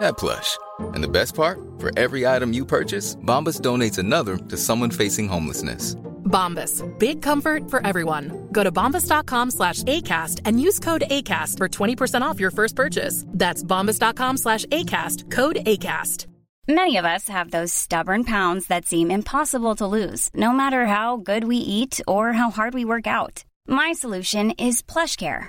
that plush. And the best part? For every item you purchase, Bombas donates another to someone facing homelessness. Bombas. Big comfort for everyone. Go to bombas.com slash ACAST and use code ACAST for 20% off your first purchase. That's bombas.com slash ACAST. Code ACAST. Many of us have those stubborn pounds that seem impossible to lose, no matter how good we eat or how hard we work out. My solution is PlushCare.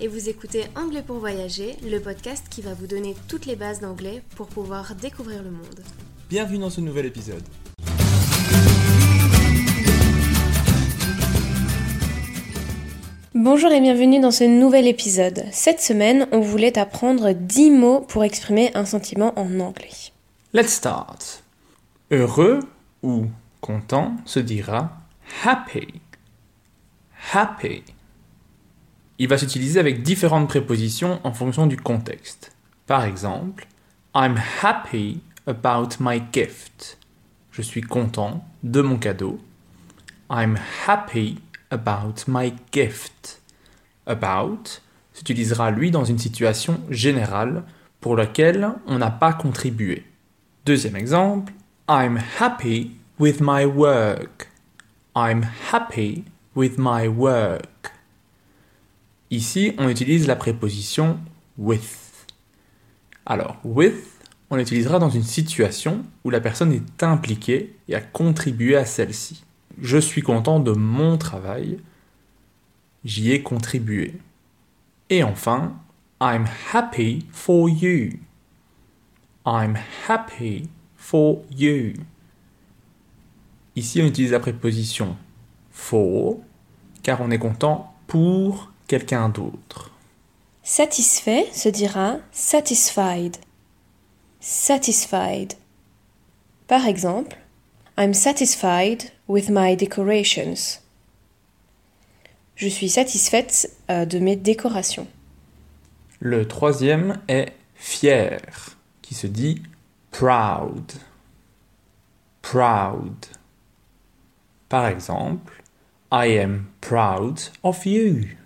Et vous écoutez Anglais pour voyager, le podcast qui va vous donner toutes les bases d'anglais pour pouvoir découvrir le monde. Bienvenue dans ce nouvel épisode. Bonjour et bienvenue dans ce nouvel épisode. Cette semaine, on voulait apprendre 10 mots pour exprimer un sentiment en anglais. Let's start. Heureux ou content se dira happy. Happy. Il va s'utiliser avec différentes prépositions en fonction du contexte. Par exemple, I'm happy about my gift. Je suis content de mon cadeau. I'm happy about my gift. About s'utilisera lui dans une situation générale pour laquelle on n'a pas contribué. Deuxième exemple, I'm happy with my work. I'm happy with my work. Ici, on utilise la préposition with. Alors, with, on l'utilisera dans une situation où la personne est impliquée et a contribué à celle-ci. Je suis content de mon travail. J'y ai contribué. Et enfin, I'm happy for you. I'm happy for you. Ici, on utilise la préposition for car on est content pour quelqu'un d'autre. Satisfait se dira satisfied. Satisfied. Par exemple, I'm satisfied with my decorations. Je suis satisfaite euh, de mes décorations. Le troisième est fier, qui se dit proud. Proud. Par exemple, I am proud of you.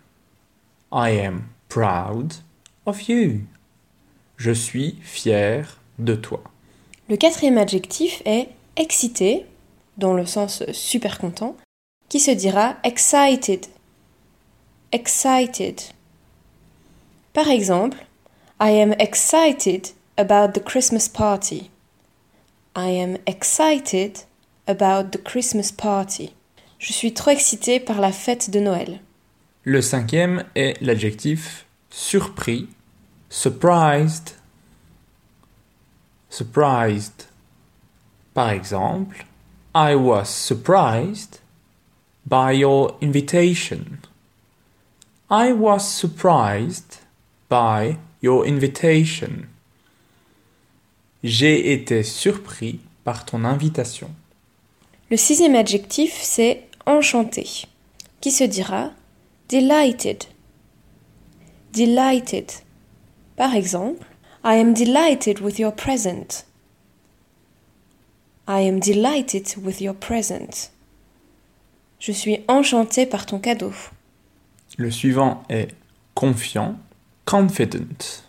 I am proud of you. Je suis fier de toi. Le quatrième adjectif est excité, dans le sens super content, qui se dira excited. Excited. Par exemple, I am excited about the Christmas party. I am excited about the Christmas party. Je suis trop excitée par la fête de Noël. Le cinquième est l'adjectif surpris, surprised. Surprised. Par exemple, I was surprised by your invitation. I was surprised by your invitation. J'ai été surpris par ton invitation. Le sixième adjectif, c'est enchanté, qui se dira delighted. Delighted. Par exemple, I am delighted with your present. I am delighted with your present. Je suis enchanté par ton cadeau. Le suivant est confiant, confident.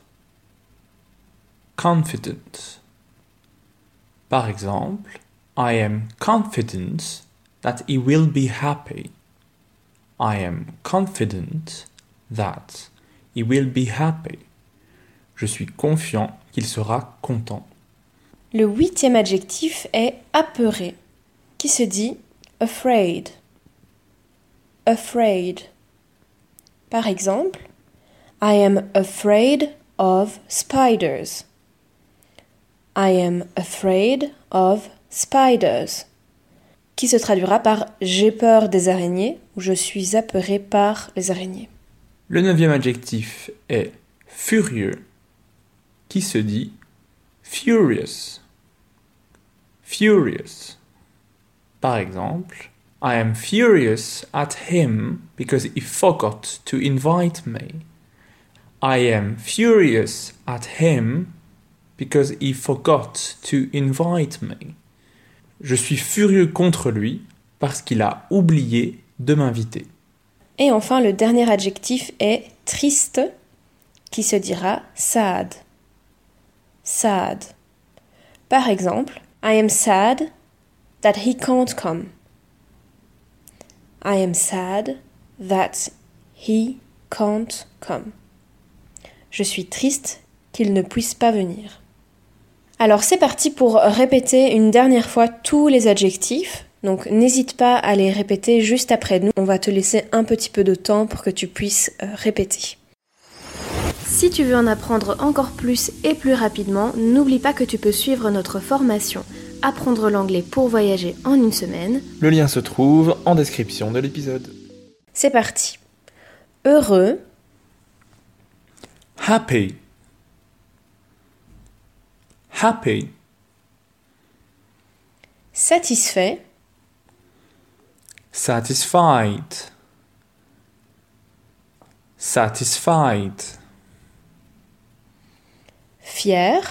Confident. Par exemple, I am confident that he will be happy. I am confident that he will be happy. Je suis confiant qu'il sera content. Le huitième adjectif est apeuré, qui se dit afraid. Afraid. Par exemple, I am afraid of spiders. I am afraid of spiders. Qui se traduira par j'ai peur des araignées ou je suis apeuré par les araignées. Le neuvième adjectif est furieux, qui se dit furious. Furious. Par exemple, I am furious at him because he forgot to invite me. I am furious at him because he forgot to invite me. Je suis furieux contre lui parce qu'il a oublié de m'inviter. Et enfin, le dernier adjectif est triste, qui se dira sad. Sad. Par exemple, I am sad that he can't come. I am sad that he can't come. Je suis triste qu'il ne puisse pas venir. Alors c'est parti pour répéter une dernière fois tous les adjectifs. Donc n'hésite pas à les répéter juste après nous. On va te laisser un petit peu de temps pour que tu puisses euh, répéter. Si tu veux en apprendre encore plus et plus rapidement, n'oublie pas que tu peux suivre notre formation Apprendre l'anglais pour voyager en une semaine. Le lien se trouve en description de l'épisode. C'est parti. Heureux, Happy. Happy. satisfait, Satisfied. Satisfied. fier,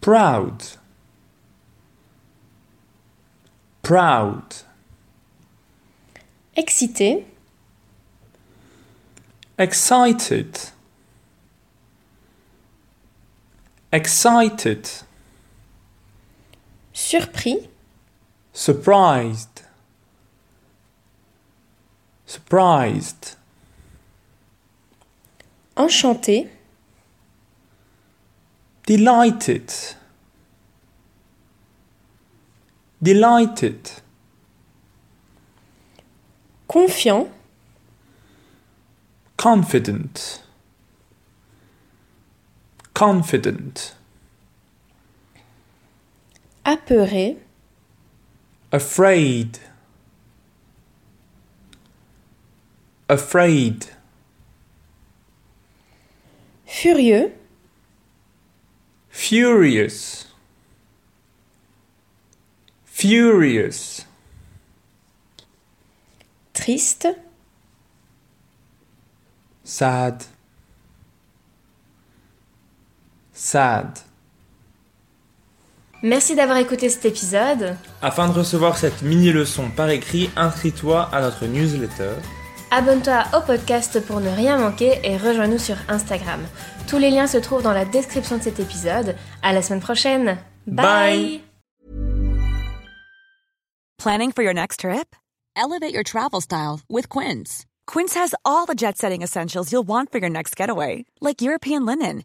Proud. Proud. excité, Excited. Excited. surpris, Surprised. Surprised. enchanté, Delighted. Delighted. confiant, Confident. Confident. apeuré, Afraid. Afraid. furieux, Furious. Furious. triste, Sad. Sad. Merci d'avoir écouté cet épisode. Afin de recevoir cette mini-leçon par écrit, inscris-toi à notre newsletter. Abonne-toi au podcast pour ne rien manquer et rejoins-nous sur Instagram. Tous les liens se trouvent dans la description de cet épisode. À la semaine prochaine. Bye. Planning for your next trip? Elevate your travel style with Quince. Quince has all the jet setting essentials you'll want for your next getaway, like European linen,